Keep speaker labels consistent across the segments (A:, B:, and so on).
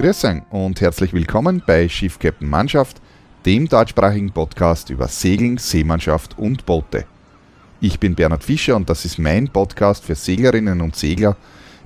A: Grüß und herzlich willkommen bei Schiff Captain Mannschaft, dem deutschsprachigen Podcast über Segeln, Seemannschaft und Boote. Ich bin Bernhard Fischer und das ist mein Podcast für Seglerinnen und Segler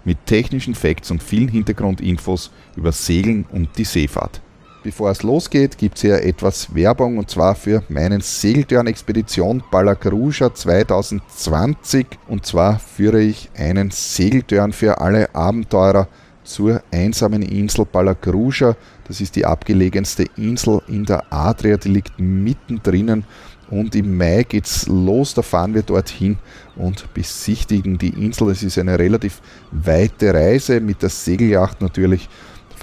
A: mit technischen Facts und vielen Hintergrundinfos über Segeln und die Seefahrt. Bevor es losgeht, gibt es hier etwas Werbung und zwar für meinen Segeltörn-Expedition Balagruja 2020. Und zwar führe ich einen Segeltörn für alle Abenteurer zur einsamen Insel Balagruja. Das ist die abgelegenste Insel in der Adria, die liegt mittendrin. Und im Mai geht's los, da fahren wir dorthin und besichtigen die Insel. Es ist eine relativ weite Reise mit der Segelyacht natürlich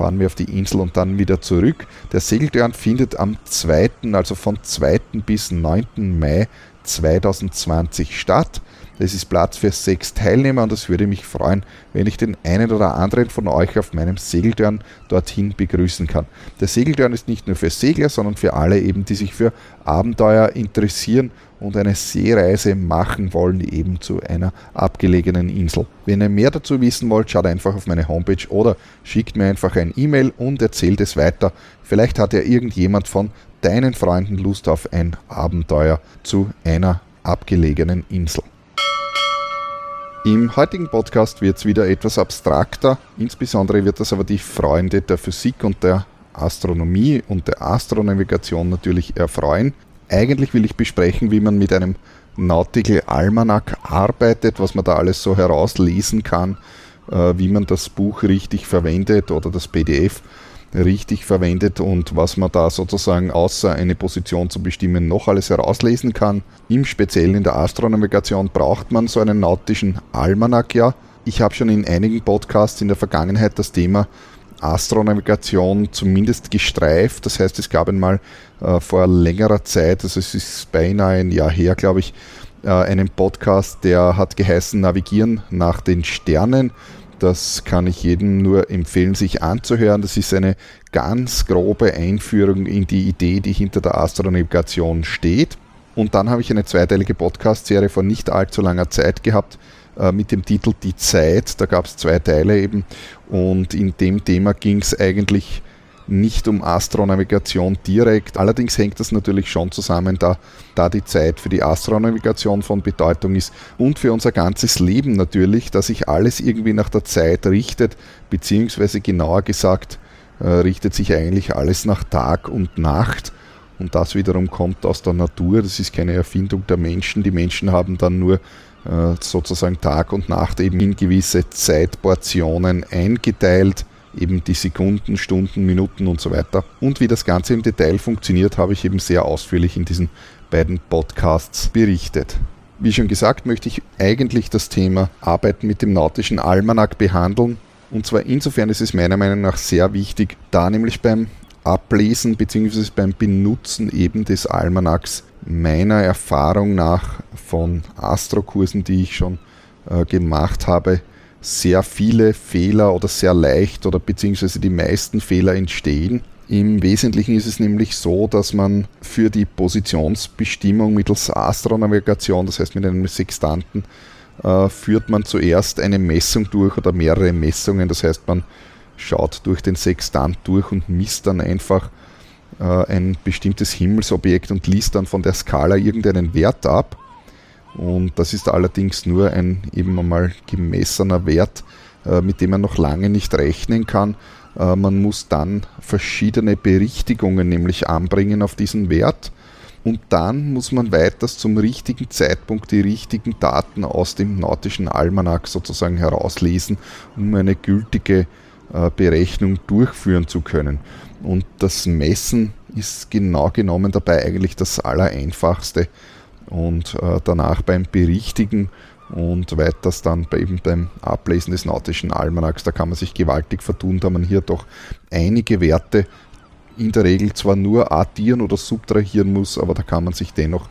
A: fahren wir auf die Insel und dann wieder zurück. Der Segeltörn findet am 2., also von 2. bis 9. Mai 2020 statt. Es ist Platz für sechs Teilnehmer und es würde mich freuen, wenn ich den einen oder anderen von euch auf meinem Segeltörn dorthin begrüßen kann. Der Segeltörn ist nicht nur für Segler, sondern für alle eben, die sich für Abenteuer interessieren und eine Seereise machen wollen, eben zu einer abgelegenen Insel. Wenn ihr mehr dazu wissen wollt, schaut einfach auf meine Homepage oder schickt mir einfach ein E-Mail und erzählt es weiter. Vielleicht hat ja irgendjemand von deinen Freunden Lust auf ein Abenteuer zu einer abgelegenen Insel. Im heutigen Podcast wird es wieder etwas abstrakter. Insbesondere wird das aber die Freunde der Physik und der Astronomie und der Astronavigation natürlich erfreuen. Eigentlich will ich besprechen, wie man mit einem Nautical Almanac arbeitet, was man da alles so herauslesen kann, äh, wie man das Buch richtig verwendet oder das PDF richtig verwendet und was man da sozusagen außer eine Position zu bestimmen noch alles herauslesen kann. Im Speziellen in der Astronavigation braucht man so einen nautischen Almanac ja. Ich habe schon in einigen Podcasts in der Vergangenheit das Thema Astronavigation zumindest gestreift. Das heißt, es gab einmal äh, vor längerer Zeit, also es ist beinahe ein Jahr her, glaube ich, äh, einen Podcast, der hat geheißen Navigieren nach den Sternen. Das kann ich jedem nur empfehlen, sich anzuhören. Das ist eine ganz grobe Einführung in die Idee, die hinter der Astronavigation steht. Und dann habe ich eine zweiteilige Podcast-Serie von nicht allzu langer Zeit gehabt äh, mit dem Titel Die Zeit. Da gab es zwei Teile eben. Und in dem Thema ging es eigentlich nicht um Astronavigation direkt. Allerdings hängt das natürlich schon zusammen, da, da die Zeit für die Astronavigation von Bedeutung ist und für unser ganzes Leben natürlich, dass sich alles irgendwie nach der Zeit richtet, beziehungsweise genauer gesagt, äh, richtet sich eigentlich alles nach Tag und Nacht. Und das wiederum kommt aus der Natur, das ist keine Erfindung der Menschen. Die Menschen haben dann nur äh, sozusagen Tag und Nacht eben in gewisse Zeitportionen eingeteilt eben die Sekunden, Stunden, Minuten und so weiter. Und wie das Ganze im Detail funktioniert, habe ich eben sehr ausführlich in diesen beiden Podcasts berichtet. Wie schon gesagt, möchte ich eigentlich das Thema Arbeiten mit dem nautischen Almanach behandeln. Und zwar insofern ist es meiner Meinung nach sehr wichtig, da nämlich beim Ablesen bzw. beim Benutzen eben des Almanachs meiner Erfahrung nach von Astrokursen, die ich schon äh, gemacht habe, sehr viele Fehler oder sehr leicht oder beziehungsweise die meisten Fehler entstehen. Im Wesentlichen ist es nämlich so, dass man für die Positionsbestimmung mittels Astronavigation, das heißt mit einem Sextanten, äh, führt man zuerst eine Messung durch oder mehrere Messungen. Das heißt, man schaut durch den Sextant durch und misst dann einfach äh, ein bestimmtes Himmelsobjekt und liest dann von der Skala irgendeinen Wert ab. Und das ist allerdings nur ein eben einmal gemessener Wert, äh, mit dem man noch lange nicht rechnen kann. Äh, man muss dann verschiedene Berichtigungen nämlich anbringen auf diesen Wert. Und dann muss man weiters zum richtigen Zeitpunkt die richtigen Daten aus dem nautischen Almanach sozusagen herauslesen, um eine gültige äh, Berechnung durchführen zu können. Und das Messen ist genau genommen dabei eigentlich das Allereinfachste und äh, danach beim Berichtigen und weiters dann eben beim Ablesen des nautischen Almanachs, da kann man sich gewaltig vertun, da man hier doch einige Werte in der Regel zwar nur addieren oder subtrahieren muss, aber da kann man sich dennoch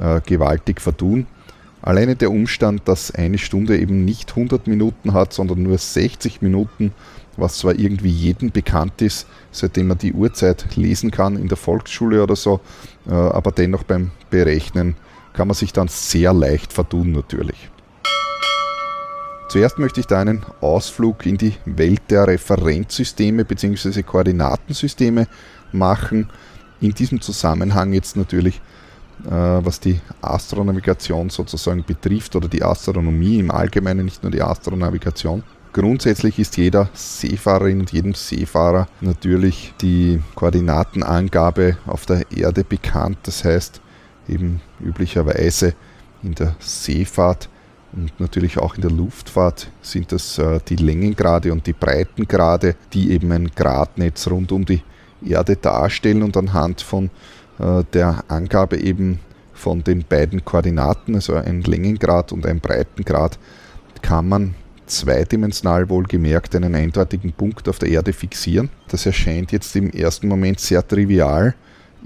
A: äh, gewaltig vertun. Alleine der Umstand, dass eine Stunde eben nicht 100 Minuten hat, sondern nur 60 Minuten, was zwar irgendwie jedem bekannt ist, seitdem man die Uhrzeit lesen kann in der Volksschule oder so, äh, aber dennoch beim Berechnen kann man sich dann sehr leicht vertun natürlich. Zuerst möchte ich da einen Ausflug in die Welt der Referenzsysteme bzw. Koordinatensysteme machen. In diesem Zusammenhang jetzt natürlich, äh, was die Astronavigation sozusagen betrifft oder die Astronomie im Allgemeinen, nicht nur die Astronavigation. Grundsätzlich ist jeder Seefahrerin und jedem Seefahrer natürlich die Koordinatenangabe auf der Erde bekannt. Das heißt, eben üblicherweise in der Seefahrt und natürlich auch in der Luftfahrt sind das äh, die Längengrade und die Breitengrade, die eben ein Gradnetz rund um die Erde darstellen und anhand von äh, der Angabe eben von den beiden Koordinaten, also ein Längengrad und ein Breitengrad, kann man zweidimensional wohlgemerkt einen eindeutigen Punkt auf der Erde fixieren. Das erscheint jetzt im ersten Moment sehr trivial,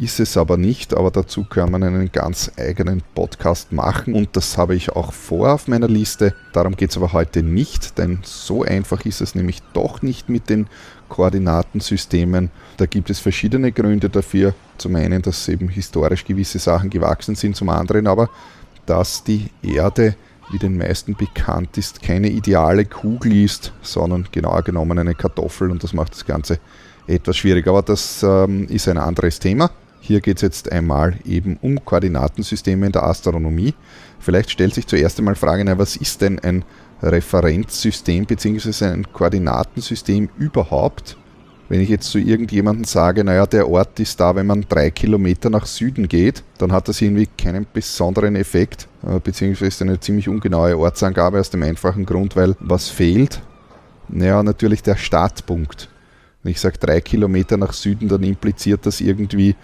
A: ist es aber nicht, aber dazu kann man einen ganz eigenen Podcast machen und das habe ich auch vor auf meiner Liste. Darum geht es aber heute nicht, denn so einfach ist es nämlich doch nicht mit den Koordinatensystemen. Da gibt es verschiedene Gründe dafür. Zum einen, dass eben historisch gewisse Sachen gewachsen sind, zum anderen aber, dass die Erde, wie den meisten bekannt ist, keine ideale Kugel ist, sondern genauer genommen eine Kartoffel und das macht das Ganze etwas schwierig. Aber das ähm, ist ein anderes Thema. Hier geht es jetzt einmal eben um Koordinatensysteme in der Astronomie. Vielleicht stellt sich zuerst einmal die Frage, was ist denn ein Referenzsystem bzw. ein Koordinatensystem überhaupt? Wenn ich jetzt zu irgendjemandem sage, naja, der Ort ist da, wenn man drei Kilometer nach Süden geht, dann hat das irgendwie keinen besonderen Effekt, äh, beziehungsweise eine ziemlich ungenaue Ortsangabe aus dem einfachen Grund, weil was fehlt? Naja, natürlich der Startpunkt. Wenn ich sage drei Kilometer nach Süden, dann impliziert das irgendwie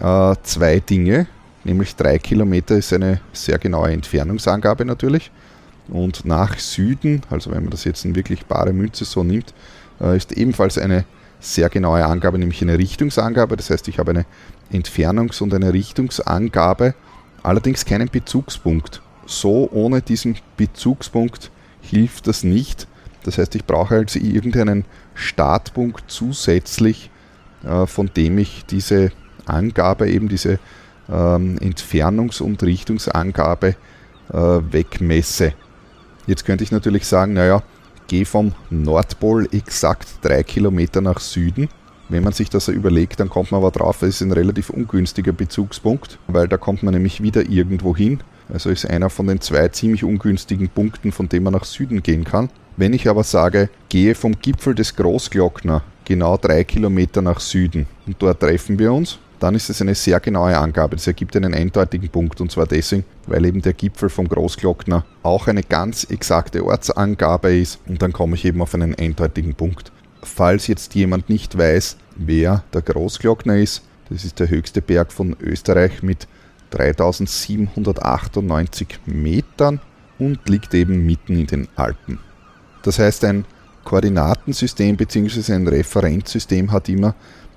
A: äh, zwei Dinge, nämlich drei Kilometer ist eine sehr genaue Entfernungsangabe natürlich. Und nach Süden, also wenn man das jetzt in wirklich bare Münze so nimmt, äh, ist ebenfalls eine sehr genaue Angabe, nämlich eine Richtungsangabe. Das heißt, ich habe eine Entfernungs- und eine Richtungsangabe, allerdings keinen Bezugspunkt. So ohne diesen Bezugspunkt hilft das nicht. Das heißt, ich brauche also irgendeinen Startpunkt zusätzlich, äh, von dem ich diese Angabe, eben diese ähm, Entfernungs- und Richtungsangabe äh, wegmesse. Jetzt könnte ich natürlich sagen, naja, gehe vom Nordpol exakt drei Kilometer nach Süden. Wenn man sich das überlegt, dann kommt man aber drauf, es ist ein relativ ungünstiger Bezugspunkt, weil da kommt man nämlich wieder irgendwo hin. Also ist einer von den zwei ziemlich ungünstigen Punkten, von dem man nach Süden gehen kann. Wenn ich aber sage, gehe vom Gipfel des Großglockner genau drei Kilometer nach Süden und dort treffen wir uns, dann ist es eine sehr genaue Angabe. Das ergibt einen eindeutigen Punkt und zwar deswegen, weil eben der Gipfel vom Großglockner auch eine ganz exakte Ortsangabe ist und dann komme ich eben auf einen eindeutigen Punkt. Falls jetzt jemand nicht weiß, wer der Großglockner ist, das ist der höchste Berg von Österreich mit 3798 Metern und liegt eben mitten in den Alpen. Das heißt, ein Koordinatensystem bzw. ein Referenzsystem hat immer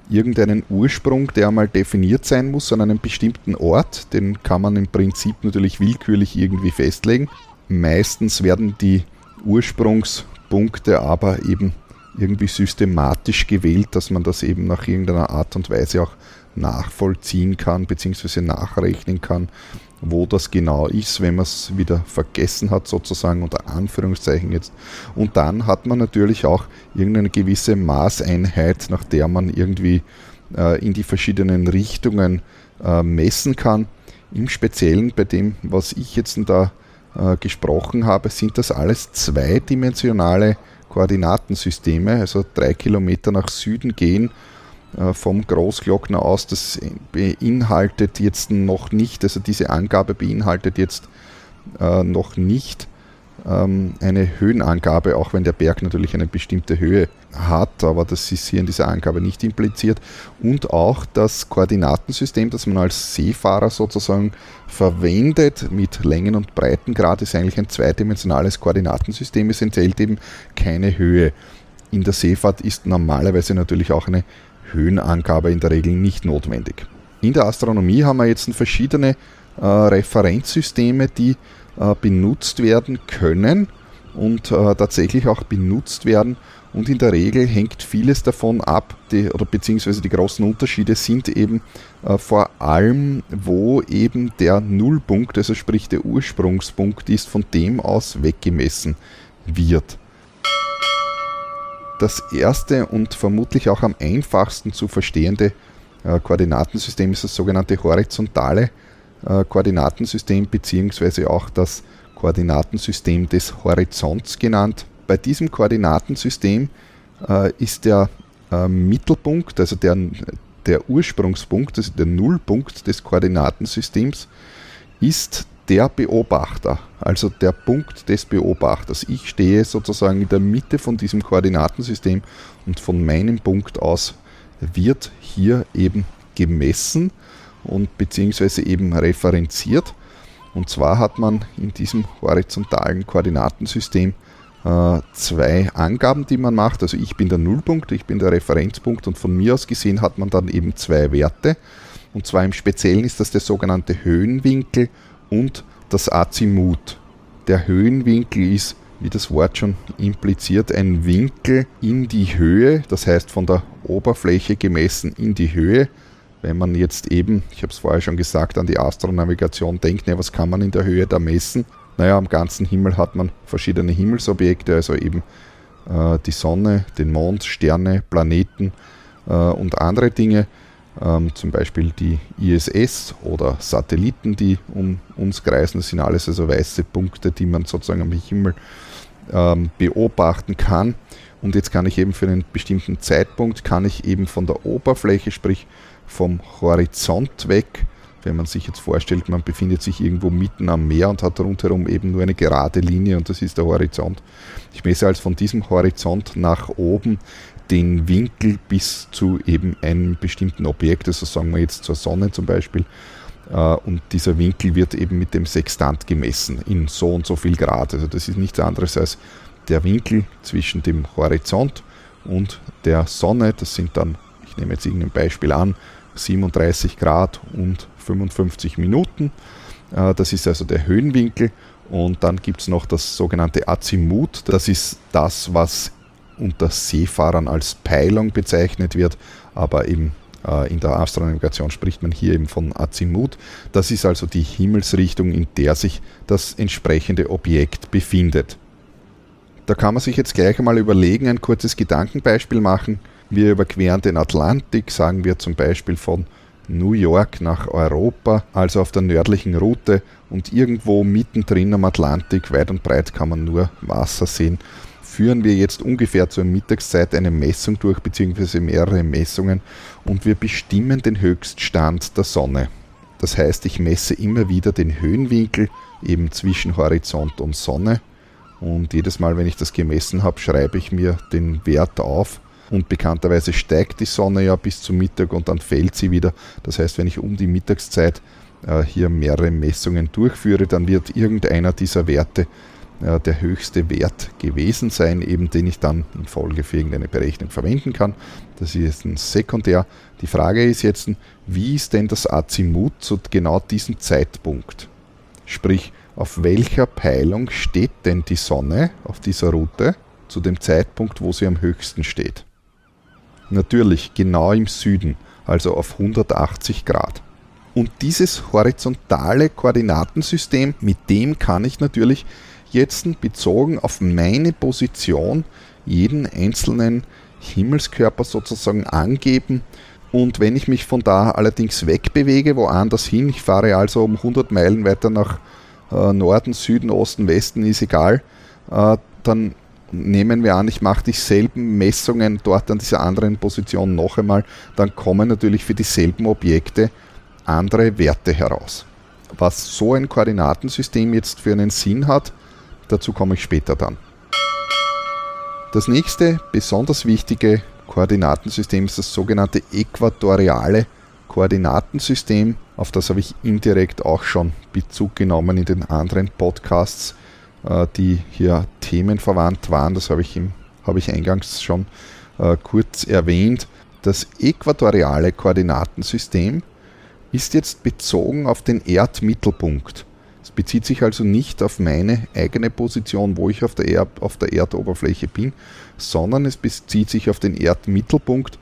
A: irgendeinen Ursprung, der einmal definiert sein muss an einem bestimmten Ort. Den kann man im Prinzip natürlich willkürlich irgendwie festlegen. Meistens werden die Ursprungspunkte aber eben irgendwie systematisch gewählt, dass man das eben nach irgendeiner Art und Weise auch nachvollziehen kann bzw. nachrechnen kann, wo das genau ist, wenn man es wieder vergessen hat, sozusagen unter Anführungszeichen jetzt. Und dann hat man natürlich auch irgendeine gewisse Maßeinheit, nach der man irgendwie äh, in die verschiedenen Richtungen äh, messen kann. Im Speziellen bei dem, was ich jetzt da äh, gesprochen habe, sind das alles zweidimensionale Koordinatensysteme, also drei Kilometer nach Süden gehen vom Großglockner aus. Das beinhaltet jetzt noch nicht, also diese Angabe beinhaltet jetzt äh, noch nicht ähm, eine Höhenangabe, auch wenn der Berg natürlich eine bestimmte Höhe hat, aber das ist hier in dieser Angabe nicht impliziert. Und auch das Koordinatensystem, das man als Seefahrer sozusagen verwendet mit Längen- und Breitengrad, ist eigentlich ein zweidimensionales Koordinatensystem. Es enthält eben keine Höhe. In der Seefahrt ist normalerweise natürlich auch eine Höhenangabe in der Regel nicht notwendig. In der Astronomie haben wir jetzt verschiedene äh, Referenzsysteme, die äh, benutzt werden können und äh, tatsächlich auch benutzt werden. Und in der Regel hängt vieles davon ab, die, oder beziehungsweise die großen Unterschiede sind eben äh, vor allem, wo eben der Nullpunkt, also sprich der Ursprungspunkt ist, von dem aus weggemessen wird. Das erste und vermutlich auch am einfachsten zu verstehende äh, Koordinatensystem ist das sogenannte horizontale äh, Koordinatensystem beziehungsweise auch das Koordinatensystem des Horizonts genannt. Bei diesem Koordinatensystem äh, ist der Mittelpunkt, also der, der Ursprungspunkt, also der Nullpunkt des Koordinatensystems, ist der Beobachter, also der Punkt des Beobachters. Ich stehe sozusagen in der Mitte von diesem Koordinatensystem und von meinem Punkt aus wird hier eben gemessen und beziehungsweise eben referenziert. Und zwar hat man in diesem horizontalen Koordinatensystem äh, zwei Angaben, die man macht. Also ich bin der Nullpunkt, ich bin der Referenzpunkt und von mir aus gesehen hat man dann eben zwei Werte. Und zwar im Speziellen ist das der sogenannte Höhenwinkel und das Azimut. Der Höhenwinkel ist, wie das Wort schon impliziert, ein Winkel in die Höhe, das heißt von der Oberfläche gemessen in die Höhe wenn man jetzt eben, ich habe es vorher schon gesagt, an die Astronavigation denkt, ne, was kann man in der Höhe da messen? Naja, am ganzen Himmel hat man verschiedene Himmelsobjekte, also eben äh, die Sonne, den Mond, Sterne, Planeten äh, und andere Dinge, ähm, zum Beispiel die ISS oder Satelliten, die um uns kreisen. Das sind alles also weiße Punkte, die man sozusagen am Himmel ähm, beobachten kann. Und jetzt kann ich eben für einen bestimmten Zeitpunkt, kann ich eben von der Oberfläche, sprich vom Horizont weg. Wenn man sich jetzt vorstellt, man befindet sich irgendwo mitten am Meer und hat rundherum eben nur eine gerade Linie und das ist der Horizont. Ich messe also von diesem Horizont nach oben den Winkel bis zu eben einem bestimmten Objekt, also sagen wir jetzt zur Sonne zum Beispiel. Äh, und dieser Winkel wird eben mit dem Sextant gemessen in so und so viel Grad. Also das ist nichts anderes als der Winkel zwischen dem Horizont und der Sonne. Das sind dann, ich nehme jetzt irgendein Beispiel an, 37 Grad und 55 Minuten. Äh, das ist also der Höhenwinkel. Und dann gibt es noch das sogenannte Azimut. Das ist das, was unter Seefahrern als Peilung bezeichnet wird, aber eben äh, in der Astronavigation spricht man hier eben von Azimut. Das ist also die Himmelsrichtung, in der sich das entsprechende Objekt befindet. Da kann man sich jetzt gleich einmal überlegen, ein kurzes Gedankenbeispiel machen. Wir überqueren den Atlantik, sagen wir zum Beispiel von New York nach Europa, also auf der nördlichen Route und irgendwo mittendrin am Atlantik, weit und breit kann man nur Wasser sehen, führen wir jetzt ungefähr zur Mittagszeit eine Messung durch, beziehungsweise mehrere Messungen und wir bestimmen den Höchststand der Sonne. Das heißt, ich messe immer wieder den Höhenwinkel eben zwischen Horizont und Sonne und jedes Mal, wenn ich das gemessen habe, schreibe ich mir den Wert auf und bekannterweise steigt die Sonne ja bis zum Mittag und dann fällt sie wieder. Das heißt, wenn ich um die Mittagszeit äh, hier mehrere Messungen durchführe, dann wird irgendeiner dieser Werte äh, der höchste Wert gewesen sein, eben den ich dann in Folge für irgendeine Berechnung verwenden kann. Das ist jetzt ein Sekundär. Die Frage ist jetzt, wie ist denn das Azimut zu genau diesem Zeitpunkt? Sprich, auf welcher Peilung steht denn die Sonne auf dieser Route zu dem Zeitpunkt, wo sie am höchsten steht? Natürlich genau im Süden, also auf 180 Grad. Und dieses horizontale Koordinatensystem, mit dem kann ich natürlich jetzt bezogen auf meine Position jeden einzelnen Himmelskörper sozusagen angeben. Und wenn ich mich von da allerdings wegbewege, woanders hin, ich fahre also um 100 Meilen weiter nach äh, Norden, Süden, Osten, Westen, ist egal, äh, dann nehmen wir an, ich mache dieselben Messungen dort an dieser anderen Position noch einmal, dann kommen natürlich für dieselben Objekte andere Werte heraus. Was so ein Koordinatensystem jetzt für einen Sinn hat, dazu komme ich später dann. Das nächste besonders wichtige Koordinatensystem ist das sogenannte äquatoriale Koordinatensystem. Auf das habe ich indirekt auch schon Bezug genommen in den anderen Podcasts äh, die hier themenverwandt waren. Das habe ich, im, habe ich eingangs schon äh, kurz erwähnt. Das äquatoriale Koordinatensystem ist jetzt bezogen auf den Erdmittelpunkt. Bezieht sich also nicht auf meine eigene Position, wo ich auf der, Erd, auf der Erdoberfläche bin, sondern es bezieht sich auf den Erdmittelpunkt.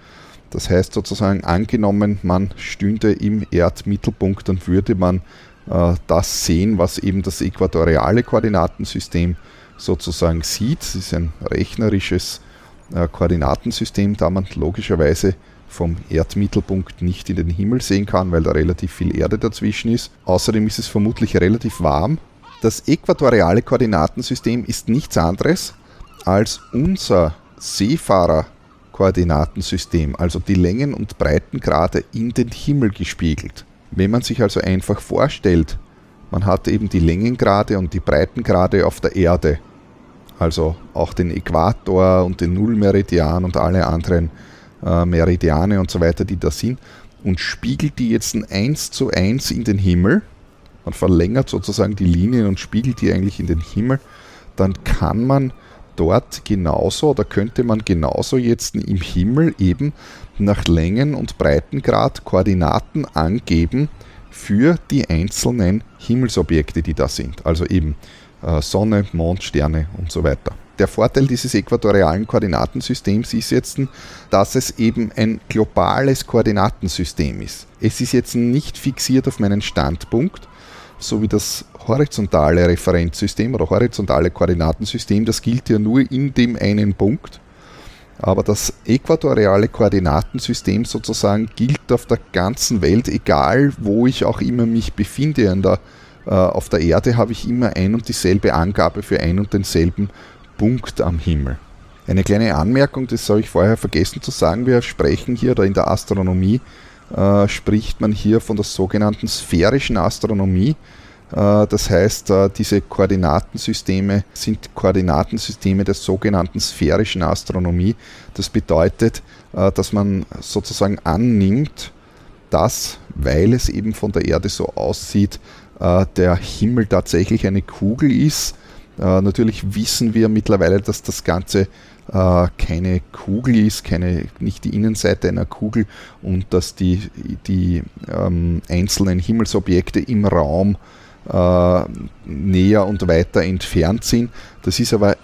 A: Das heißt sozusagen, angenommen, man stünde im Erdmittelpunkt, dann würde man äh, das sehen, was eben das äquatoriale Koordinatensystem sozusagen sieht. Es ist ein rechnerisches äh, Koordinatensystem, da man logischerweise vom Erdmittelpunkt nicht in den Himmel sehen kann, weil da relativ viel Erde dazwischen ist. Außerdem ist es vermutlich relativ warm. Das äquatoriale Koordinatensystem ist nichts anderes als unser Seefahrer-Koordinatensystem, also die Längen- und Breitengrade in den Himmel gespiegelt. Wenn man sich also einfach vorstellt, man hat eben die Längengrade und die Breitengrade auf der Erde, also auch den Äquator und den Nullmeridian und alle anderen äh, Meridiane und so weiter, die da sind, und spiegelt die jetzt eins zu eins in den Himmel, man verlängert sozusagen die Linien und spiegelt die eigentlich in den Himmel, dann kann man dort genauso oder könnte man genauso jetzt im Himmel eben nach Längen- und Breitengrad Koordinaten angeben für die einzelnen Himmelsobjekte, die da sind. Also eben äh, Sonne, Mond, Sterne und so weiter. Der Vorteil dieses äquatorialen Koordinatensystems ist jetzt, dass es eben ein globales Koordinatensystem ist. Es ist jetzt nicht fixiert auf meinen Standpunkt, so wie das horizontale Referenzsystem oder horizontale Koordinatensystem, das gilt ja nur in dem einen Punkt. Aber das äquatoriale Koordinatensystem sozusagen gilt auf der ganzen Welt, egal wo ich auch immer mich befinde. Der, äh, auf der Erde habe ich immer ein und dieselbe Angabe für ein und denselben Punkt am Himmel. Eine kleine Anmerkung, das habe ich vorher vergessen zu sagen, wir sprechen hier oder in der Astronomie äh, spricht man hier von der sogenannten sphärischen Astronomie. Äh, das heißt, äh, diese Koordinatensysteme sind Koordinatensysteme der sogenannten sphärischen Astronomie. Das bedeutet, äh, dass man sozusagen annimmt, dass, weil es eben von der Erde so aussieht, der Himmel tatsächlich eine Kugel ist. Natürlich wissen wir mittlerweile, dass das Ganze keine Kugel ist, keine, nicht die Innenseite einer Kugel und dass die, die ähm, einzelnen Himmelsobjekte im Raum äh, näher und weiter entfernt sind. Das ist aber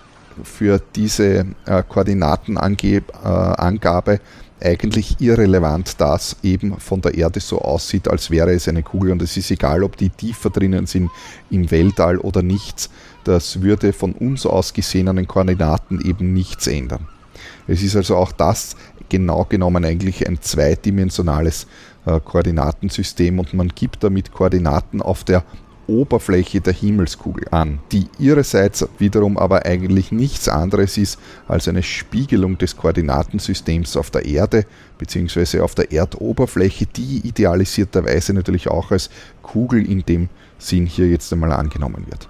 A: für diese äh, Koordinatenangabe äh, eigentlich irrelevant, dass eben von der Erde so aussieht, als wäre es eine Kugel. Und es ist egal, ob die tiefer drinnen sind im Weltall oder nichts. Das würde von uns aus gesehenen Koordinaten eben nichts ändern. Es ist also auch das genau genommen eigentlich ein zweidimensionales äh, Koordinatensystem und man gibt damit Koordinaten auf der Oberfläche der Himmelskugel an, die ihrerseits wiederum aber eigentlich nichts anderes ist als eine Spiegelung des Koordinatensystems auf der Erde bzw. auf der Erdoberfläche, die idealisierterweise natürlich auch als Kugel in dem Sinn hier jetzt einmal angenommen wird.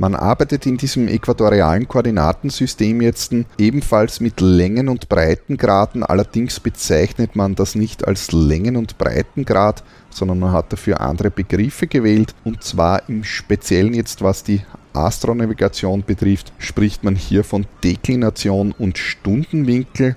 A: Man arbeitet in diesem äquatorialen Koordinatensystem jetzt ebenfalls mit Längen- und Breitengraden, allerdings bezeichnet man das nicht als Längen- und Breitengrad, sondern man hat dafür andere Begriffe gewählt. Und zwar im Speziellen jetzt was die Astronavigation betrifft, spricht man hier von Deklination und Stundenwinkel,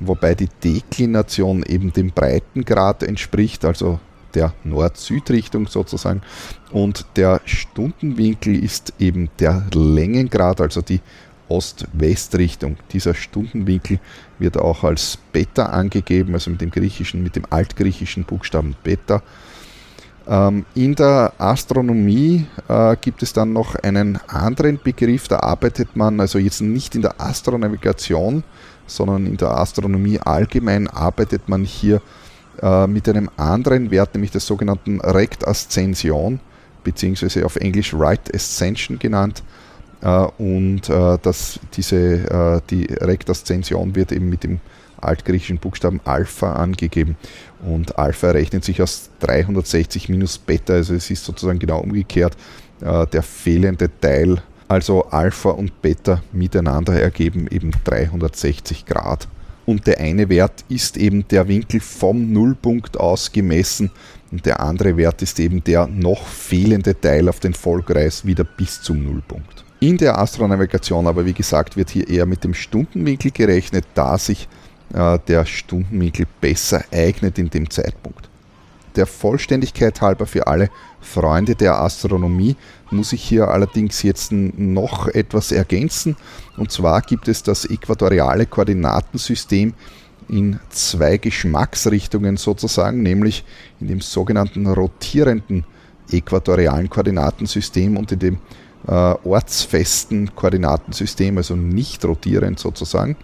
A: wobei die Deklination eben dem Breitengrad entspricht, also der Nord-Süd-Richtung sozusagen. Und der Stundenwinkel ist eben der Längengrad, also die Ost-West-Richtung. Dieser Stundenwinkel wird auch als Beta angegeben, also mit dem griechischen, mit dem altgriechischen Buchstaben Beta. Ähm, in der Astronomie äh, gibt es dann noch einen anderen Begriff, da arbeitet man also jetzt nicht in der Astronavigation, sondern in der Astronomie allgemein arbeitet man hier äh, mit einem anderen Wert, nämlich der sogenannten Rect-Ascension, beziehungsweise auf Englisch Right Ascension genannt. Äh, und äh, dass diese, die Rect-Ascension wird eben mit dem altgriechischen Buchstaben Alpha angegeben. Und Alpha rechnet sich aus 360 minus Beta, also es ist sozusagen genau umgekehrt. Der fehlende Teil, also Alpha und Beta miteinander ergeben eben 360 Grad und der eine Wert ist eben der Winkel vom Nullpunkt aus gemessen und der andere Wert ist eben der noch fehlende Teil auf den Vollkreis wieder bis zum Nullpunkt. In der Astronavigation aber, wie gesagt, wird hier eher mit dem Stundenwinkel gerechnet, da sich äh, der Stundenwinkel besser eignet in dem Zeitpunkt der Vollständigkeit halber für alle Freunde der Astronomie muss ich hier allerdings jetzt noch etwas ergänzen. Und zwar gibt es das äquatoriale Koordinatensystem in zwei Geschmacksrichtungen sozusagen, nämlich in dem sogenannten rotierenden äquatorialen Koordinatensystem und in dem äh, ortsfesten Koordinatensystem, also nicht rotierend sozusagen.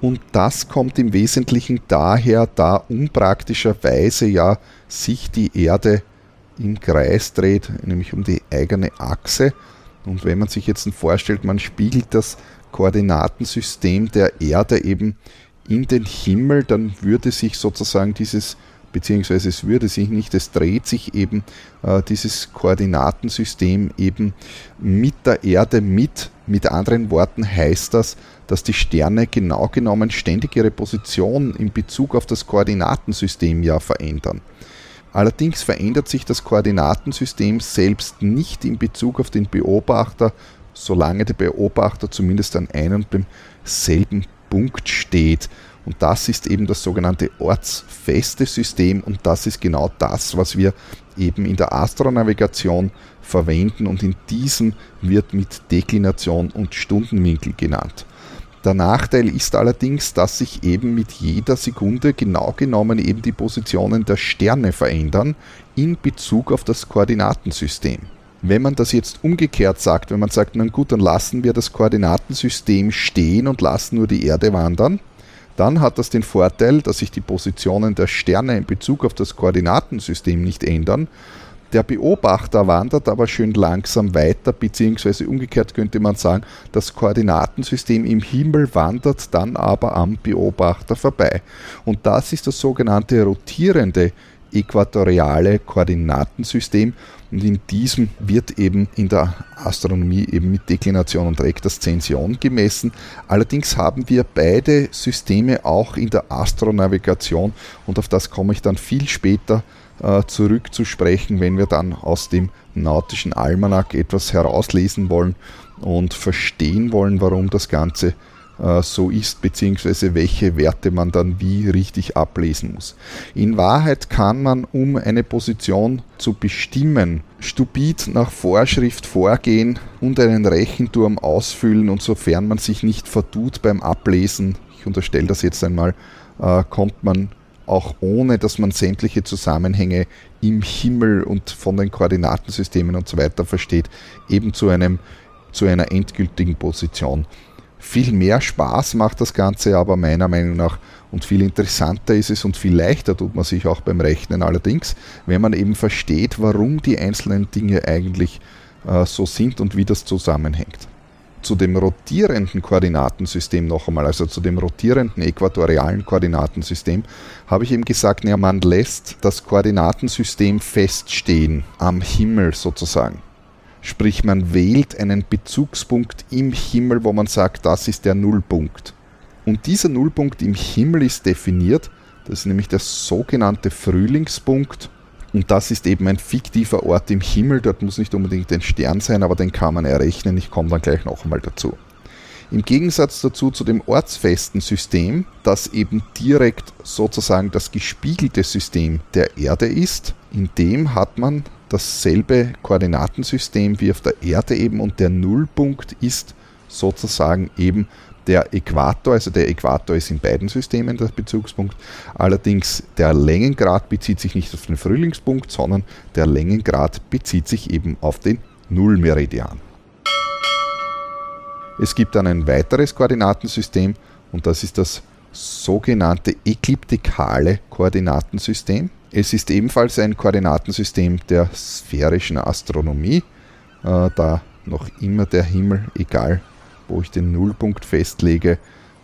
A: Und das kommt im Wesentlichen daher, da unpraktischerweise ja sich die Erde im Kreis dreht, nämlich um die eigene Achse. Und wenn man sich jetzt vorstellt, man spiegelt das Koordinatensystem der Erde eben in den Himmel, dann würde sich sozusagen dieses, beziehungsweise es würde sich nicht, es dreht sich eben äh, dieses Koordinatensystem eben mit der Erde mit. Mit anderen Worten heißt das, dass die Sterne genau genommen ständig ihre Position in Bezug auf das Koordinatensystem ja verändern. Allerdings verändert sich das Koordinatensystem selbst nicht in Bezug auf den Beobachter, solange der Beobachter zumindest an einem und demselben Punkt steht. Und das ist eben das sogenannte ortsfeste System und das ist genau das, was wir eben in der Astronavigation verwenden und in diesem wird mit Deklination und Stundenwinkel genannt. Der Nachteil ist allerdings, dass sich eben mit jeder Sekunde genau genommen eben die Positionen der Sterne verändern in Bezug auf das Koordinatensystem. Wenn man das jetzt umgekehrt sagt, wenn man sagt, na gut, dann lassen wir das Koordinatensystem stehen und lassen nur die Erde wandern, dann hat das den Vorteil, dass sich die Positionen der Sterne in Bezug auf das Koordinatensystem nicht ändern, der Beobachter wandert aber schön langsam weiter, beziehungsweise umgekehrt könnte man sagen, das Koordinatensystem im Himmel wandert dann aber am Beobachter vorbei. Und das ist das sogenannte rotierende äquatoriale Koordinatensystem und in diesem wird eben in der Astronomie eben mit Deklination und Rektaszension gemessen. Allerdings haben wir beide Systeme auch in der Astronavigation und auf das komme ich dann viel später äh, zurückzusprechen, wenn wir dann aus dem nautischen Almanach etwas herauslesen wollen und verstehen wollen, warum das Ganze äh, so ist, beziehungsweise welche Werte man dann wie richtig ablesen muss. In Wahrheit kann man, um eine Position zu bestimmen, stupid nach Vorschrift vorgehen und einen Rechenturm ausfüllen und sofern man sich nicht vertut beim Ablesen, ich unterstelle das jetzt einmal, äh, kommt man auch ohne dass man sämtliche Zusammenhänge im Himmel und von den Koordinatensystemen und so weiter versteht, eben zu, einem, zu einer endgültigen Position. Viel mehr Spaß macht das Ganze aber meiner Meinung nach und viel interessanter ist es und viel leichter tut man sich auch beim Rechnen allerdings, wenn man eben versteht, warum die einzelnen Dinge eigentlich äh, so sind und wie das zusammenhängt zu dem rotierenden Koordinatensystem noch einmal, also zu dem rotierenden äquatorialen Koordinatensystem, habe ich eben gesagt, ja, man lässt das Koordinatensystem feststehen am Himmel sozusagen. Sprich, man wählt einen Bezugspunkt im Himmel, wo man sagt, das ist der Nullpunkt. Und dieser Nullpunkt im Himmel ist definiert, das ist nämlich der sogenannte Frühlingspunkt und das ist eben ein fiktiver Ort im Himmel. Dort muss nicht unbedingt ein Stern sein, aber den kann man errechnen. Ich komme dann gleich noch einmal dazu. Im Gegensatz dazu zu dem ortsfesten System, das eben direkt sozusagen das gespiegelte System der Erde ist, in dem hat man dasselbe Koordinatensystem wie auf der Erde eben und der Nullpunkt ist sozusagen eben der Äquator, also der Äquator ist in beiden Systemen der Bezugspunkt, allerdings der Längengrad bezieht sich nicht auf den Frühlingspunkt, sondern der Längengrad bezieht sich eben auf den Nullmeridian. Es gibt dann ein weiteres Koordinatensystem und das ist das sogenannte ekliptikale Koordinatensystem. Es ist ebenfalls ein Koordinatensystem der sphärischen Astronomie, äh, da noch immer der Himmel, egal wo ich den Nullpunkt festlege,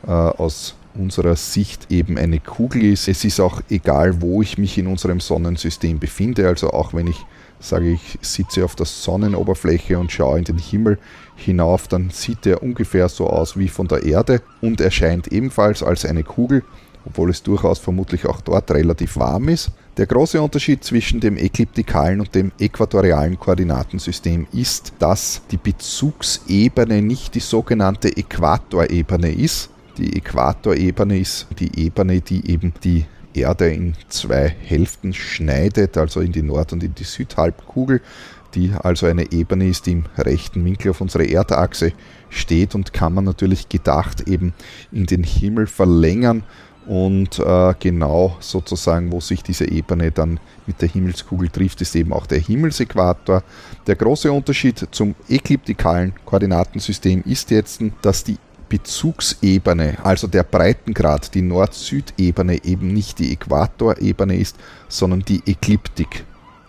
A: äh, aus unserer Sicht eben eine Kugel ist. Es ist auch egal, wo ich mich in unserem Sonnensystem befinde. Also auch wenn ich sage, ich sitze auf der Sonnenoberfläche und schaue in den Himmel hinauf, dann sieht er ungefähr so aus wie von der Erde und erscheint ebenfalls als eine Kugel, obwohl es durchaus vermutlich auch dort relativ warm ist. Der große Unterschied zwischen dem ekliptikalen und dem äquatorialen Koordinatensystem ist, dass die Bezugsebene nicht die sogenannte Äquatorebene ist. Die Äquatorebene ist die Ebene, die eben die Erde in zwei Hälften schneidet, also in die Nord- und in die Südhalbkugel, die also eine Ebene ist, die im rechten Winkel auf unserer Erdachse steht und kann man natürlich gedacht eben in den Himmel verlängern Und äh, genau sozusagen, wo sich diese Ebene dann mit der Himmelskugel trifft, ist eben auch der Himmelsäquator. Der große Unterschied zum ekliptikalen Koordinatensystem ist jetzt, dass die Bezugsebene, also der Breitengrad, die Nord-Süd-Ebene eben nicht die Äquatorebene ist, sondern die Ekliptik.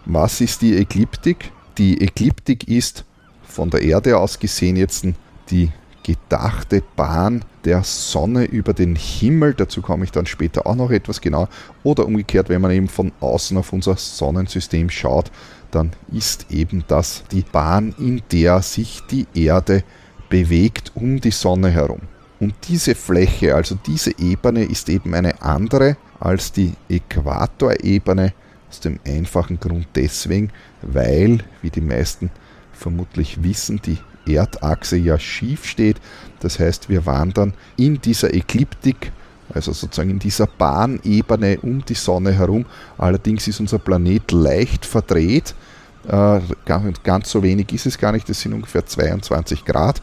A: Was ist die Ekliptik? Die Ekliptik ist von der Erde aus gesehen jetzt die gedachte Bahn der Sonne über den Himmel. Dazu komme ich dann später auch noch etwas genau. Oder umgekehrt, wenn man eben von außen auf unser Sonnensystem schaut, dann ist eben das die Bahn, in der sich die Erde bewegt um die Sonne herum. Und diese Fläche, also diese Ebene, ist eben eine andere als die Äquatorebene, aus dem einfachen Grund deswegen, weil, wie die meisten vermutlich wissen, die Erdachse ja schief steht. Das heißt, wir wandern in dieser Ekliptik, also sozusagen in dieser Bahnebene um die Sonne herum. Allerdings ist unser Planet leicht verdreht. Äh, ganz so wenig ist es gar nicht, das sind ungefähr 22 Grad.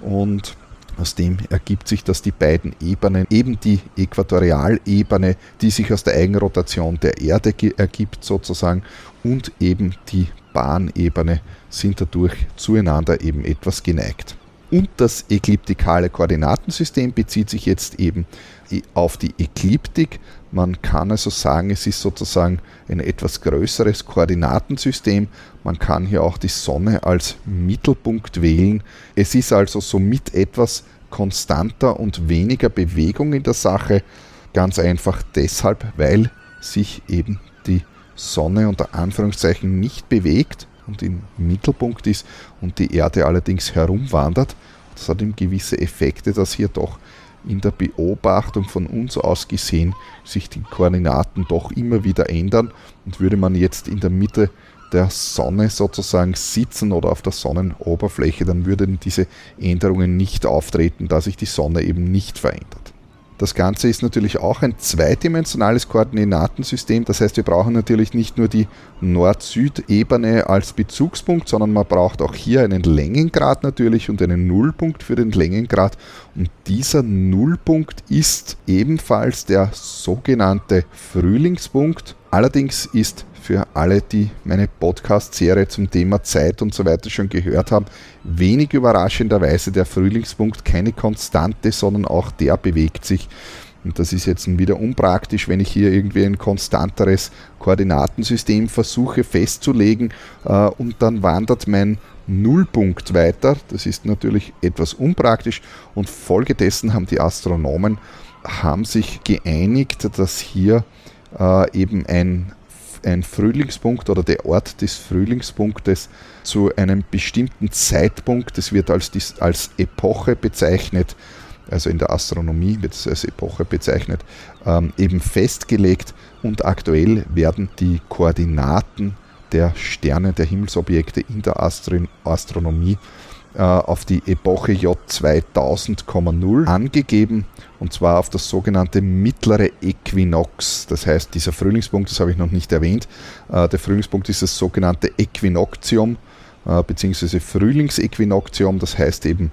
A: Und aus dem ergibt sich, dass die beiden Ebenen, eben die Äquatorialebene, die sich aus der Eigenrotation der Erde ergibt sozusagen, und eben die Bahnebene sind dadurch zueinander eben etwas geneigt. Und das ekliptikale Koordinatensystem bezieht sich jetzt eben auf die Ekliptik. Man kann also sagen, es ist sozusagen ein etwas größeres Koordinatensystem. Man kann hier auch die Sonne als Mittelpunkt wählen. Es ist also somit etwas konstanter und weniger Bewegung in der Sache. Ganz einfach deshalb, weil sich eben die Sonne unter Anführungszeichen nicht bewegt und im Mittelpunkt ist und die Erde allerdings herumwandert. Das hat eben gewisse Effekte, dass hier doch in der Beobachtung von uns aus gesehen sich die Koordinaten doch immer wieder ändern. Und würde man jetzt in der Mitte der Sonne sozusagen sitzen oder auf der Sonnenoberfläche, dann würden diese Änderungen nicht auftreten, da sich die Sonne eben nicht verändert. Das Ganze ist natürlich auch ein zweidimensionales Koordinatensystem. Das heißt, wir brauchen natürlich nicht nur die Nord-Süd-Ebene als Bezugspunkt, sondern man braucht auch hier einen Längengrad natürlich und einen Nullpunkt für den Längengrad. Und dieser Nullpunkt ist ebenfalls der sogenannte Frühlingspunkt. Allerdings ist für alle, die meine Podcast-Serie zum Thema Zeit und so weiter schon gehört haben, wenig überraschenderweise der Frühlingspunkt keine Konstante, sondern auch der bewegt sich. Und das ist jetzt wieder unpraktisch, wenn ich hier irgendwie ein konstanteres Koordinatensystem versuche festzulegen äh, und dann wandert mein Nullpunkt weiter. Das ist natürlich etwas unpraktisch und folgedessen haben die Astronomen haben sich geeinigt, dass hier äh, eben ein ein Frühlingspunkt oder der Ort des Frühlingspunktes zu einem bestimmten Zeitpunkt, das wird als, als Epoche bezeichnet, also in der Astronomie wird es als Epoche bezeichnet, ähm, eben festgelegt. Und aktuell werden die Koordinaten der Sterne, der Himmelsobjekte in der Astro Astronomie auf die Epoche J2000,0 angegeben und zwar auf das sogenannte mittlere Äquinox. Das heißt, dieser Frühlingspunkt, das habe ich noch nicht erwähnt, äh, der Frühlingspunkt ist das sogenannte Äquinoktium äh, beziehungsweise Frühlingsäquinoktium. Das heißt eben,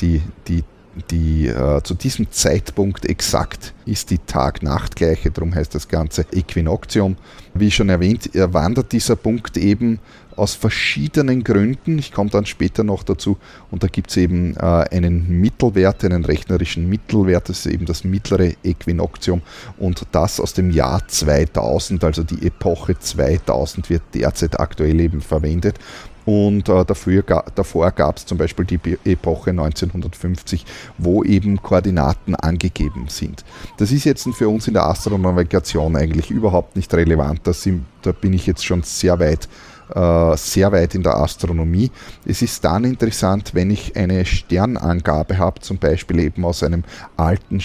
A: die, die die äh, zu diesem Zeitpunkt exakt ist die Tag-Nacht-Gleiche, darum heißt das Ganze Äquinoktium. Wie schon erwähnt, wandert dieser Punkt eben aus verschiedenen Gründen. Ich komme dann später noch dazu. Und da gibt es eben äh, einen Mittelwert, einen rechnerischen Mittelwert, das ist eben das mittlere Äquinoktium. Und das aus dem Jahr 2000, also die Epoche 2000 wird derzeit aktuell eben verwendet. Und äh, dafür, davor gab es zum Beispiel die Epoche 1950, wo eben Koordinaten angegeben sind. Das ist jetzt für uns in der Astronavigation eigentlich überhaupt nicht relevant. Das da bin ich jetzt schon sehr weit äh, sehr weit in der Astronomie. Es ist dann interessant, wenn ich eine Sternangabe habe, zum Beispiel eben aus einem alten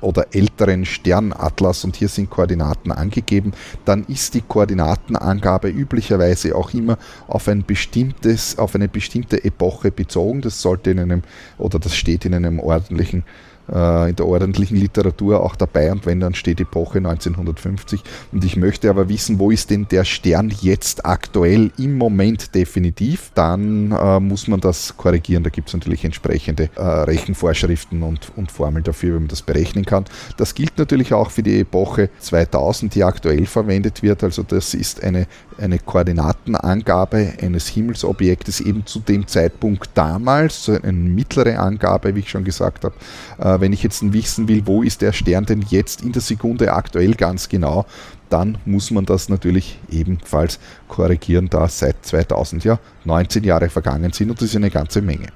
A: oder älteren Sternatlas und hier sind Koordinaten angegeben, dann ist die Koordinatenangabe üblicherweise auch immer auf ein bestimmtes, auf eine bestimmte Epoche bezogen. Das sollte in einem oder das steht in einem ordentlichen in der ordentlichen Literatur auch dabei und wenn dann steht Epoche 1950 und ich möchte aber wissen, wo ist denn der Stern jetzt aktuell im Moment definitiv, dann äh, muss man das korrigieren. Da gibt es natürlich entsprechende äh, Rechenvorschriften und, und Formeln dafür, wie man das berechnen kann. Das gilt natürlich auch für die Epoche 2000, die aktuell verwendet wird. Also das ist eine, eine Koordinatenangabe eines Himmelsobjektes eben zu dem Zeitpunkt damals, so eine mittlere Angabe, wie ich schon gesagt habe. Äh, wenn ich jetzt wissen will, wo ist der Stern denn jetzt in der Sekunde aktuell ganz genau, dann muss man das natürlich ebenfalls korrigieren, da seit 2000 ja 19 Jahre vergangen sind und das ist eine ganze Menge.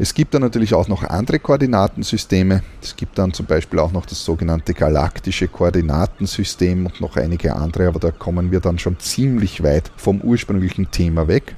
A: Es gibt dann natürlich auch noch andere Koordinatensysteme. Es gibt dann zum Beispiel auch noch das sogenannte galaktische Koordinatensystem und noch einige andere, aber da kommen wir dann schon ziemlich weit vom ursprünglichen Thema weg.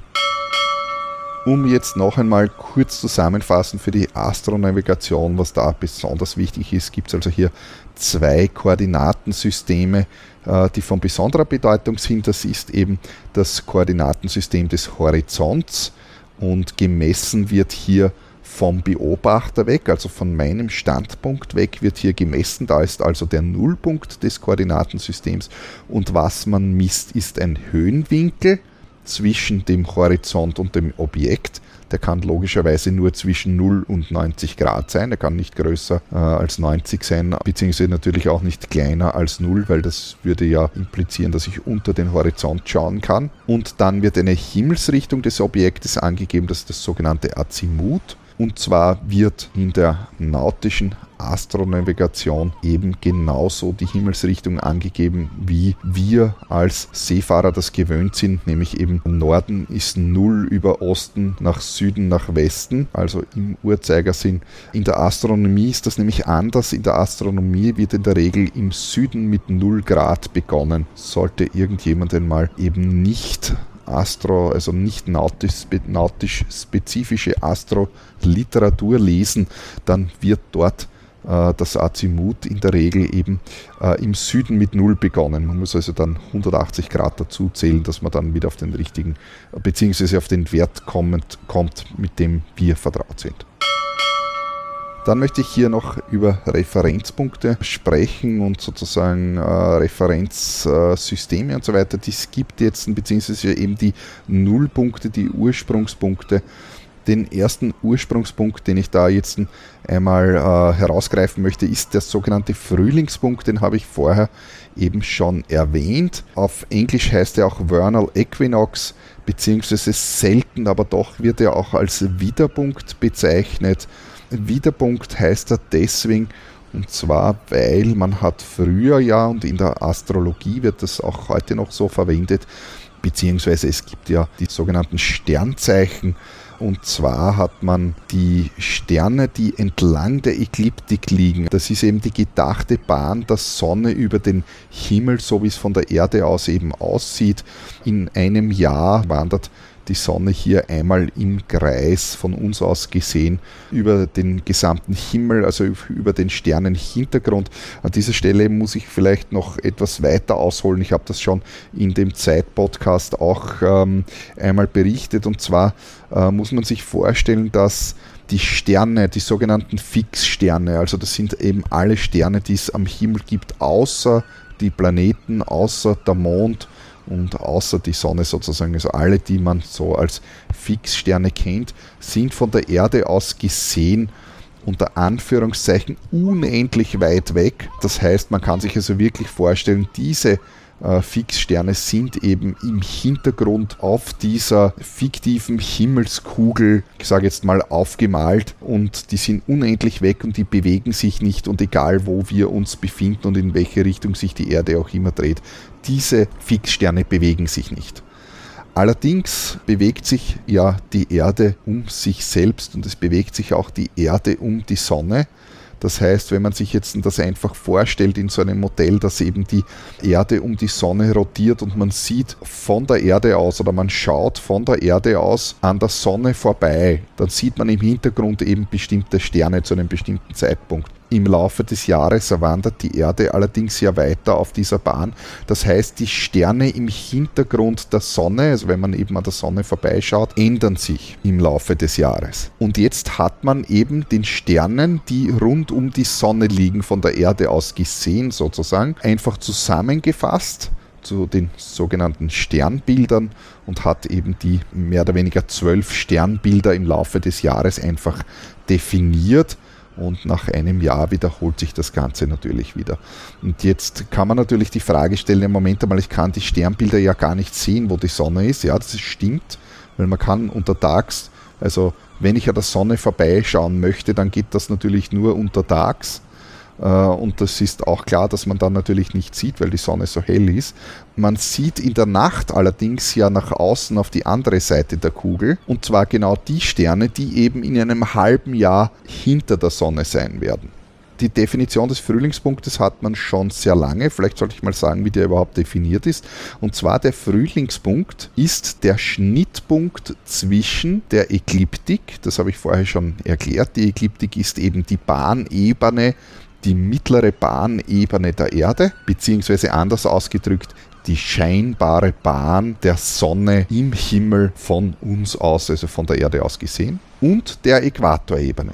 A: Um jetzt noch einmal kurz zusammenfassen für die Astronavigation, was da besonders wichtig ist, gibt es also hier zwei Koordinatensysteme, äh, die von besonderer Bedeutung sind. Das ist eben das Koordinatensystem des Horizonts und gemessen wird hier vom Beobachter weg, also von meinem Standpunkt weg, wird hier gemessen. Da ist also der Nullpunkt des Koordinatensystems und was man misst, ist ein Höhenwinkel zwischen dem Horizont und dem Objekt. Der kann logischerweise nur zwischen 0 und 90 Grad sein. Er kann nicht größer äh, als 90 sein, beziehungsweise natürlich auch nicht kleiner als 0, weil das würde ja implizieren, dass ich unter den Horizont schauen kann. Und dann wird eine Himmelsrichtung des Objektes angegeben, das ist das sogenannte Azimut. Und zwar wird in der nautischen Astronavigation eben genauso die Himmelsrichtung angegeben, wie wir als Seefahrer das gewöhnt sind, nämlich eben Norden ist 0 über Osten nach Süden nach Westen, also im Uhrzeigersinn. In der Astronomie ist das nämlich anders. In der Astronomie wird in der Regel im Süden mit 0 Grad begonnen. Sollte irgendjemand mal eben nicht Astro, also nicht nautisch, spezifische Astro-Literatur lesen, dann wird dort äh, das Azimut in der Regel eben äh, im Süden mit Null begonnen. Man muss also dann 180 Grad dazu zählen, dass man dann wieder auf den richtigen, beziehungsweise auf den Wert kommt, kommt mit dem wir vertraut sind. Dann möchte ich hier noch über Referenzpunkte sprechen und sozusagen äh, Referenzsysteme äh, und so weiter, die es gibt jetzt, beziehungsweise eben die Nullpunkte, die Ursprungspunkte. Den ersten Ursprungspunkt, den ich da jetzt einmal äh, herausgreifen möchte, ist der sogenannte Frühlingspunkt, den habe ich vorher eben schon erwähnt. Auf Englisch heißt er auch Vernal Equinox, beziehungsweise selten, aber doch wird er auch als Widerpunkt bezeichnet. Widerpunkt heißt er deswegen, und zwar, weil man hat früher ja, und in der Astrologie wird das auch heute noch so verwendet, beziehungsweise es gibt ja die sogenannten Sternzeichen, und zwar hat man die Sterne, die entlang der Ekliptik liegen. Das ist eben die gedachte Bahn der Sonne über den Himmel, so wie es von der Erde aus eben aussieht. In einem Jahr wandert die Sonne hier einmal im Kreis von uns aus gesehen über den gesamten Himmel, also über den Sternenhintergrund. An dieser Stelle muss ich vielleicht noch etwas weiter ausholen. Ich habe das schon in dem Zeit-Podcast auch ähm, einmal berichtet. Und zwar äh, muss man sich vorstellen, dass die Sterne, die sogenannten Fixsterne, also das sind eben alle Sterne, die es am Himmel gibt, außer die Planeten, außer der Mond und außer die Sonne sozusagen, also alle, die man so als Fixsterne kennt, sind von der Erde aus gesehen unter Anführungszeichen unendlich weit weg. Das heißt, man kann sich also wirklich vorstellen, diese äh, Fixsterne sind eben im Hintergrund auf dieser fiktiven Himmelskugel, ich sage jetzt mal, aufgemalt und die sind unendlich weg und die bewegen sich nicht und egal wo wir uns befinden und in welche Richtung sich die Erde auch immer dreht, diese Fixsterne bewegen sich nicht. Allerdings bewegt sich ja die Erde um sich selbst und es bewegt sich auch die Erde um die Sonne. Das heißt, wenn man sich jetzt das einfach vorstellt in so einem Modell, dass eben die Erde um die Sonne rotiert und man sieht von der Erde aus oder man schaut von der Erde aus an der Sonne vorbei, dann sieht man im Hintergrund eben bestimmte Sterne zu einem bestimmten Zeitpunkt. Im Laufe des Jahres wandert die Erde allerdings ja weiter auf dieser Bahn. Das heißt, die Sterne im Hintergrund der Sonne, also wenn man eben an der Sonne vorbeischaut, ändern sich im Laufe des Jahres. Und jetzt hat man eben den Sternen, die rund um die Sonne liegen, von der Erde aus gesehen sozusagen, einfach zusammengefasst zu den sogenannten Sternbildern und hat eben die mehr oder weniger zwölf Sternbilder im Laufe des Jahres einfach definiert und nach einem Jahr wiederholt sich das Ganze natürlich wieder. Und jetzt kann man natürlich die Frage stellen, im Moment einmal, ich kann die Sternbilder ja gar nicht sehen, wo die Sonne ist. Ja, das stimmt, weil man kann untertags, also wenn ich an der Sonne vorbeischauen möchte, dann geht das natürlich nur untertags. Äh, und das ist auch klar, dass man dann natürlich nicht sieht, weil die Sonne so hell ist. Man sieht in der Nacht allerdings ja nach außen auf die andere Seite der Kugel. Und zwar genau die Sterne, die eben in einem halben Jahr hinter der Sonne sein werden. Die Definition des Frühlingspunktes hat man schon sehr lange. Vielleicht sollte ich mal sagen, wie der überhaupt definiert ist. Und zwar der Frühlingspunkt ist der Schnittpunkt zwischen der Ekliptik, das habe ich vorher schon erklärt. Die Ekliptik ist eben die Bahnebene die mittlere Bahnebene der Erde, beziehungsweise anders ausgedrückt, die scheinbare Bahn der Sonne im Himmel von uns aus, also von der Erde aus gesehen, und der Äquatorebene.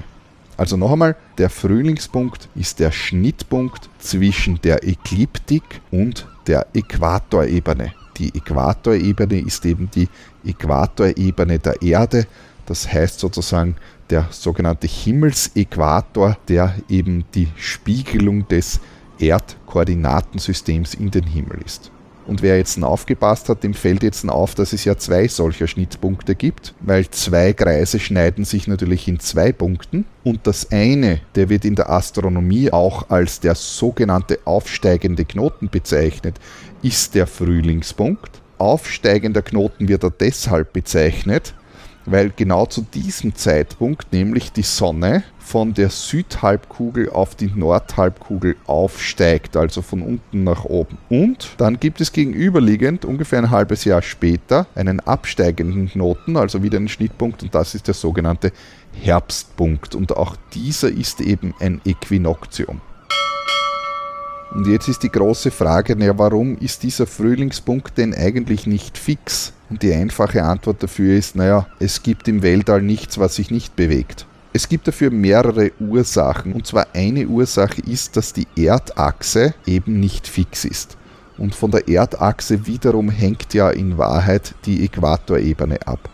A: Also noch einmal, der Frühlingspunkt ist der Schnittpunkt zwischen der Ekliptik und der Äquatorebene. Die Äquatorebene ist eben die Äquatorebene der Erde, das heißt sozusagen der sogenannte Himmelsäquator, der eben die Spiegelung des Erdkoordinatensystems in den Himmel ist. Und wer jetzt aufgepasst hat, dem fällt jetzt auf, dass es ja zwei solcher Schnittpunkte gibt, weil zwei Kreise schneiden sich natürlich in zwei Punkten. Und das eine, der wird in der Astronomie auch als der sogenannte aufsteigende Knoten bezeichnet, ist der Frühlingspunkt. Aufsteigender Knoten wird er deshalb bezeichnet, weil genau zu diesem Zeitpunkt nämlich die Sonne von der Südhalbkugel auf die Nordhalbkugel aufsteigt, also von unten nach oben. Und dann gibt es gegenüberliegend ungefähr ein halbes Jahr später einen absteigenden Knoten, also wieder einen Schnittpunkt und das ist der sogenannte Herbstpunkt und auch dieser ist eben ein Äquinoktium. Und jetzt ist die große Frage, ja, warum ist dieser Frühlingspunkt denn eigentlich nicht fix? Und die einfache Antwort dafür ist, naja, es gibt im Weltall nichts, was sich nicht bewegt. Es gibt dafür mehrere Ursachen. Und zwar eine Ursache ist, dass die Erdachse eben nicht fix ist. Und von der Erdachse wiederum hängt ja in Wahrheit die Äquatorebene ab.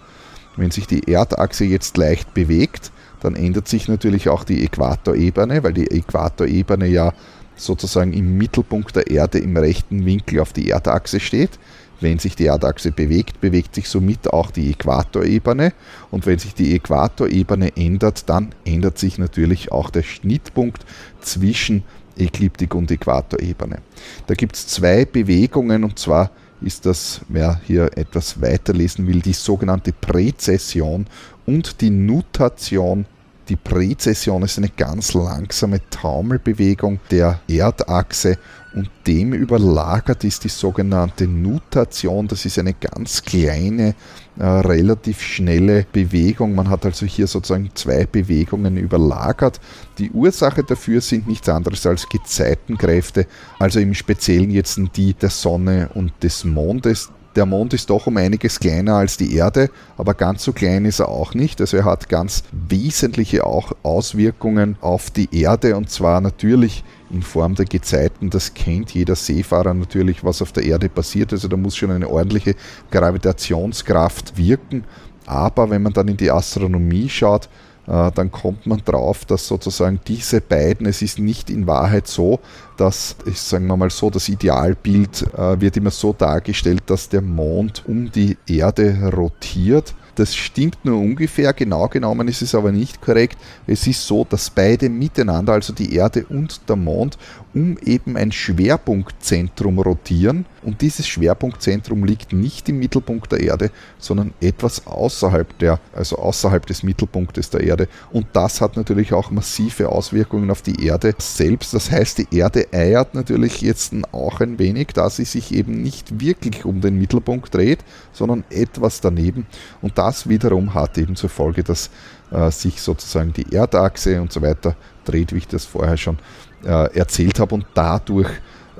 A: Wenn sich die Erdachse jetzt leicht bewegt, dann ändert sich natürlich auch die Äquatorebene, weil die Äquatorebene ja sozusagen im Mittelpunkt der Erde im rechten Winkel auf die Erdachse steht. Wenn sich die Erdachse bewegt, bewegt sich somit auch die Äquatorebene. Und wenn sich die Äquatorebene ändert, dann ändert sich natürlich auch der Schnittpunkt zwischen Ekliptik und Äquatorebene. Da gibt es zwei Bewegungen und zwar ist das, wer hier etwas weiterlesen will, die sogenannte Präzession und die Nutation die Präzession ist eine ganz langsame Taumelbewegung der Erdachse und dem überlagert ist die sogenannte Nutation. Das ist eine ganz kleine, äh, relativ schnelle Bewegung. Man hat also hier sozusagen zwei Bewegungen überlagert. Die Ursache dafür sind nichts anderes als Gezeitenkräfte, also im Speziellen jetzt die der Sonne und des Mondes der Mond ist doch um einiges kleiner als die Erde, aber ganz so klein ist er auch nicht. Also er hat ganz wesentliche auch Auswirkungen auf die Erde und zwar natürlich in Form der Gezeiten. Das kennt jeder Seefahrer natürlich, was auf der Erde passiert. Also da muss schon eine ordentliche Gravitationskraft wirken. Aber wenn man dann in die Astronomie schaut, dann kommt man drauf, dass sozusagen diese beiden, es ist nicht in Wahrheit so, dass, ich sagen wir mal so, das Idealbild äh, wird immer so dargestellt, dass der Mond um die Erde rotiert. Das stimmt nur ungefähr, genau genommen ist es aber nicht korrekt. Es ist so, dass beide miteinander, also die Erde und der Mond, um eben ein Schwerpunktzentrum rotieren. Und dieses Schwerpunktzentrum liegt nicht im Mittelpunkt der Erde, sondern etwas außerhalb der, also außerhalb des Mittelpunktes der Erde. Und das hat natürlich auch massive Auswirkungen auf die Erde selbst. Das heißt, die Erde eiert natürlich jetzt auch ein wenig, da sie sich eben nicht wirklich um den Mittelpunkt dreht, sondern etwas daneben. Und das wiederum hat eben zur Folge, dass äh, sich sozusagen die Erdachse und so weiter dreht, wie ich das vorher schon äh, erzählt habe. Und dadurch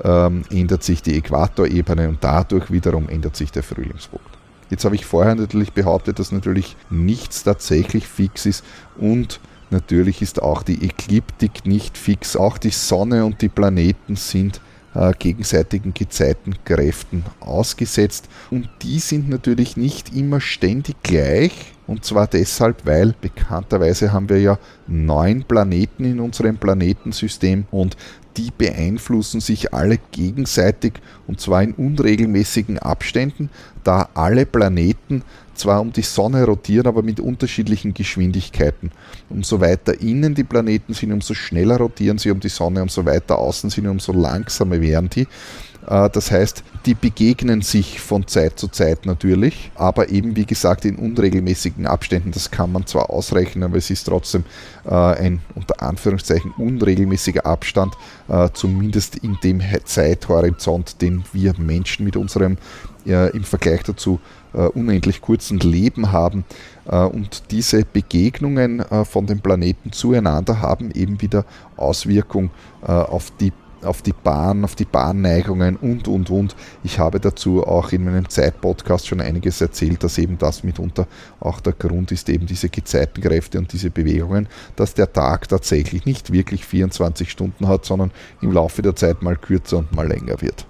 A: ähm, ändert sich die Äquatorebene und dadurch wiederum ändert sich der Frühlingspunkt. Jetzt habe ich vorher natürlich behauptet, dass natürlich nichts tatsächlich fix ist und natürlich ist auch die Ekliptik nicht fix. Auch die Sonne und die Planeten sind äh, gegenseitigen Gezeitenkräften ausgesetzt. Und die sind natürlich nicht immer ständig gleich. Und zwar deshalb, weil bekannterweise haben wir ja neun Planeten in unserem Planetensystem und die beeinflussen sich alle gegenseitig und zwar in unregelmäßigen Abständen, da alle Planeten zwar um die Sonne rotieren, aber mit unterschiedlichen Geschwindigkeiten. Umso weiter innen die Planeten sind, umso schneller rotieren sie um die Sonne, umso weiter außen sind, umso langsamer werden die. Äh, das heißt, die begegnen sich von Zeit zu Zeit natürlich, aber eben wie gesagt in unregelmäßigen Abständen. Das kann man zwar ausrechnen, aber es ist trotzdem äh, ein unter Anführungszeichen unregelmäßiger Abstand, äh, zumindest in dem Zeithorizont, den wir Menschen mit unserem im Vergleich dazu unendlich kurzen Leben haben. Und diese Begegnungen von den Planeten zueinander haben eben wieder Auswirkung auf die auf die Bahn, auf die Bahnneigungen und, und, und. Ich habe dazu auch in meinem Zeitpodcast schon einiges erzählt, dass eben das mitunter auch der Grund ist, eben diese Gezeitenkräfte und diese Bewegungen, dass der Tag tatsächlich nicht wirklich 24 Stunden hat, sondern im Laufe der Zeit mal kürzer und mal länger wird.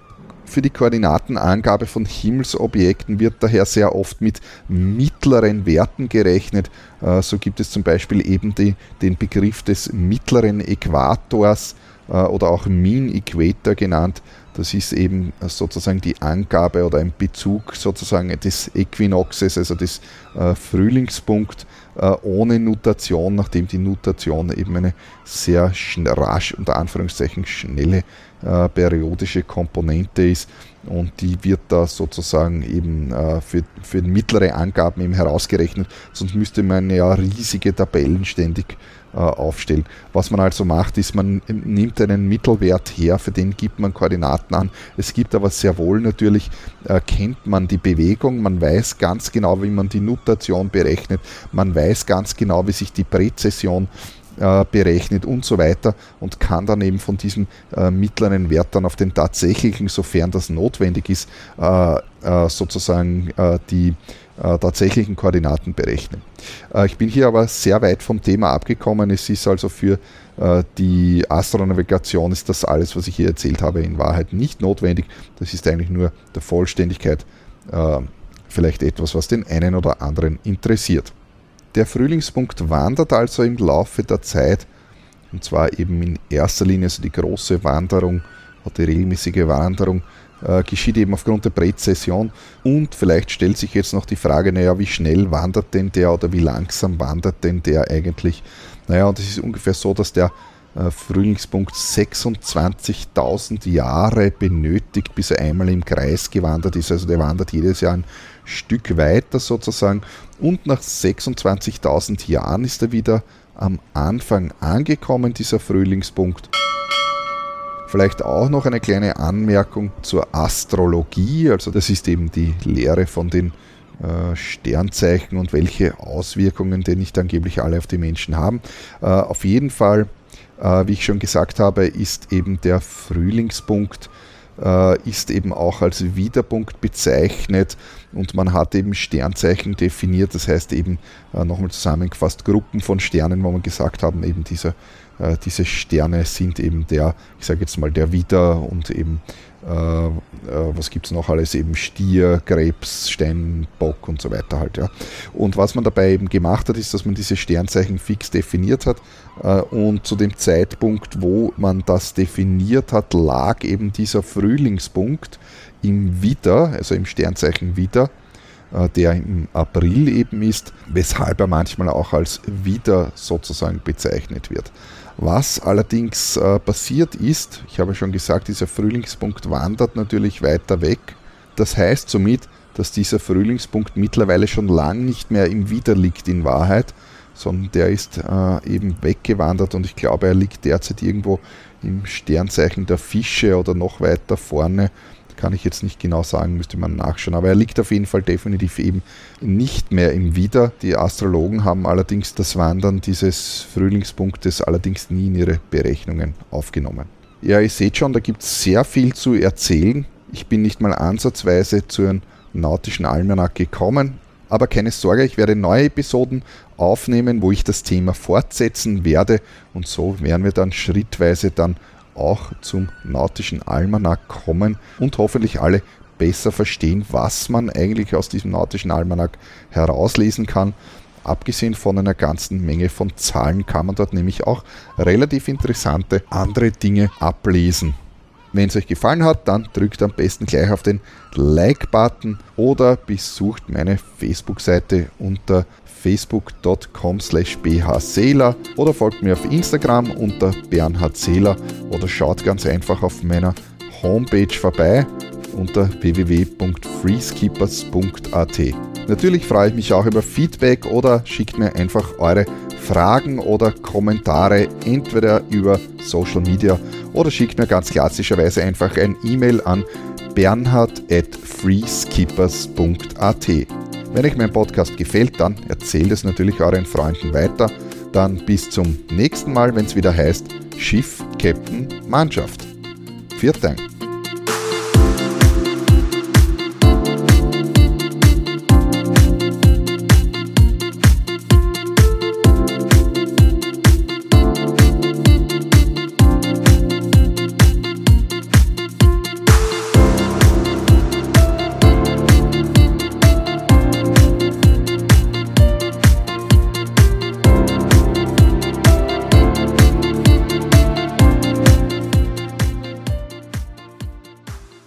A: Für die Koordinatenangabe von Himmelsobjekten wird daher sehr oft mit mittleren Werten gerechnet. Äh, so gibt es zum Beispiel eben die, den Begriff des mittleren Äquators, oder auch Mean Equator genannt. Das ist eben sozusagen die Angabe oder ein Bezug sozusagen des Äquinoxes, also des äh, Frühlingspunkt äh, ohne Notation, nachdem die Notation eben eine sehr rasch, unter Anführungszeichen schnelle äh, periodische Komponente ist und die wird da sozusagen eben äh, für, für mittlere Angaben eben herausgerechnet, sonst müsste man ja riesige Tabellen ständig äh, aufstellen. Was man also macht, ist, man nimmt einen Mittelwert her, für den gibt man Koordinaten an. Es gibt aber sehr wohl natürlich, äh, kennt man die Bewegung, man weiß ganz genau, wie man die Notation berechnet, man weiß ganz genau, wie sich die Präzession äh, berechnet und so weiter und kann dann eben von diesem äh, mittleren Wert dann auf den tatsächlichen, sofern das notwendig ist, äh, äh sozusagen äh, die äh, tatsächlichen Koordinaten berechnen. ich bin hier aber sehr weit vom Thema abgekommen. Es ist also für die Astronavigation ist das alles, was ich hier erzählt habe, in Wahrheit nicht notwendig. Das ist eigentlich nur der Vollständigkeit vielleicht etwas, was den einen oder anderen interessiert. Der Frühlingspunkt wandert also im Laufe der Zeit, und zwar eben in erster Linie, also die große Wanderung die regelmäßige Wanderung, äh, geschieht eben aufgrund der Präzession. Und vielleicht stellt sich jetzt noch die Frage, naja, wie schnell wandert denn der oder wie langsam wandert denn der eigentlich? Naja, und es ist ungefähr so, dass der äh, Frühlingspunkt 26.000 Jahre benötigt, bis er einmal im Kreis gewandert ist. Also der wandert jedes Jahr ein Stück weiter sozusagen und nach 26.000 Jahren ist er wieder am Anfang angekommen, dieser Frühlingspunkt. Vielleicht auch noch eine kleine Anmerkung zur Astrologie, also das ist eben die Lehre von den äh, Sternzeichen und welche Auswirkungen denn nicht angeblich alle auf die Menschen haben. Äh, auf jeden Fall, äh, wie ich schon gesagt habe, ist eben der Frühlingspunkt ist eben auch als Widerpunkt bezeichnet und man hat eben Sternzeichen definiert, das heißt eben äh, nochmal zusammengefasst Gruppen von Sternen, wo man gesagt haben, eben diese, äh, diese Sterne sind eben der, ich sage jetzt mal der Widder und eben äh, äh, was gibt es noch alles, eben Stier, Krebs, Steinbock und so weiter halt. Ja. Und was man dabei eben gemacht hat, ist, dass man diese Sternzeichen fix definiert hat äh, und zu dem Zeitpunkt, wo man das definiert hat, lag eben dieser Frühlingspunkt im Widder, also im Sternzeichen Widder, der im April eben ist, weshalb er manchmal auch als Widder sozusagen bezeichnet wird. Was allerdings äh, passiert ist, ich habe schon gesagt, dieser Frühlingspunkt wandert natürlich weiter weg. Das heißt somit, dass dieser Frühlingspunkt mittlerweile schon lang nicht mehr im Wider liegt in Wahrheit, sondern der ist äh, eben weggewandert und ich glaube, er liegt derzeit irgendwo im Sternzeichen der Fische oder noch weiter vorne. Kann ich jetzt nicht genau sagen, müsste man nachschauen. Aber er liegt auf jeden Fall definitiv eben nicht mehr im Wider. Die Astrologen haben allerdings das Wandern dieses Frühlingspunktes allerdings nie in ihre Berechnungen aufgenommen. Ja, ihr seht schon, da gibt es sehr viel zu erzählen. Ich bin nicht mal ansatzweise zu einem nautischen Almanach gekommen. Aber keine Sorge, ich werde neue Episoden aufnehmen, wo ich das Thema fortsetzen werde und so werden wir dann schrittweise dann auch zum nautischen Almanach kommen und hoffentlich alle besser verstehen, was man eigentlich aus diesem nautischen Almanach herauslesen kann. Abgesehen von einer ganzen Menge von Zahlen kann man dort nämlich auch relativ interessante andere Dinge ablesen. Wenn es euch gefallen hat, dann drückt am besten gleich auf den Like-Button oder besucht meine Facebook-Seite unter facebook.com slash bhseeler oder folgt mir auf Instagram unter Bernhard Seeler oder schaut ganz einfach auf meiner Homepage vorbei unter www.freeskippers.at. Natürlich freue ich mich auch über Feedback oder schickt mir einfach eure Fragen oder Kommentare entweder über Social Media oder schickt mir ganz klassischerweise einfach ein E-Mail an bernhard at freeskippers.at. Wenn euch mein Podcast gefällt, dann erzählt es natürlich euren Freunden weiter. Dann bis zum nächsten Mal, wenn es wieder heißt Schiff, Captain, Mannschaft. Viert Dank.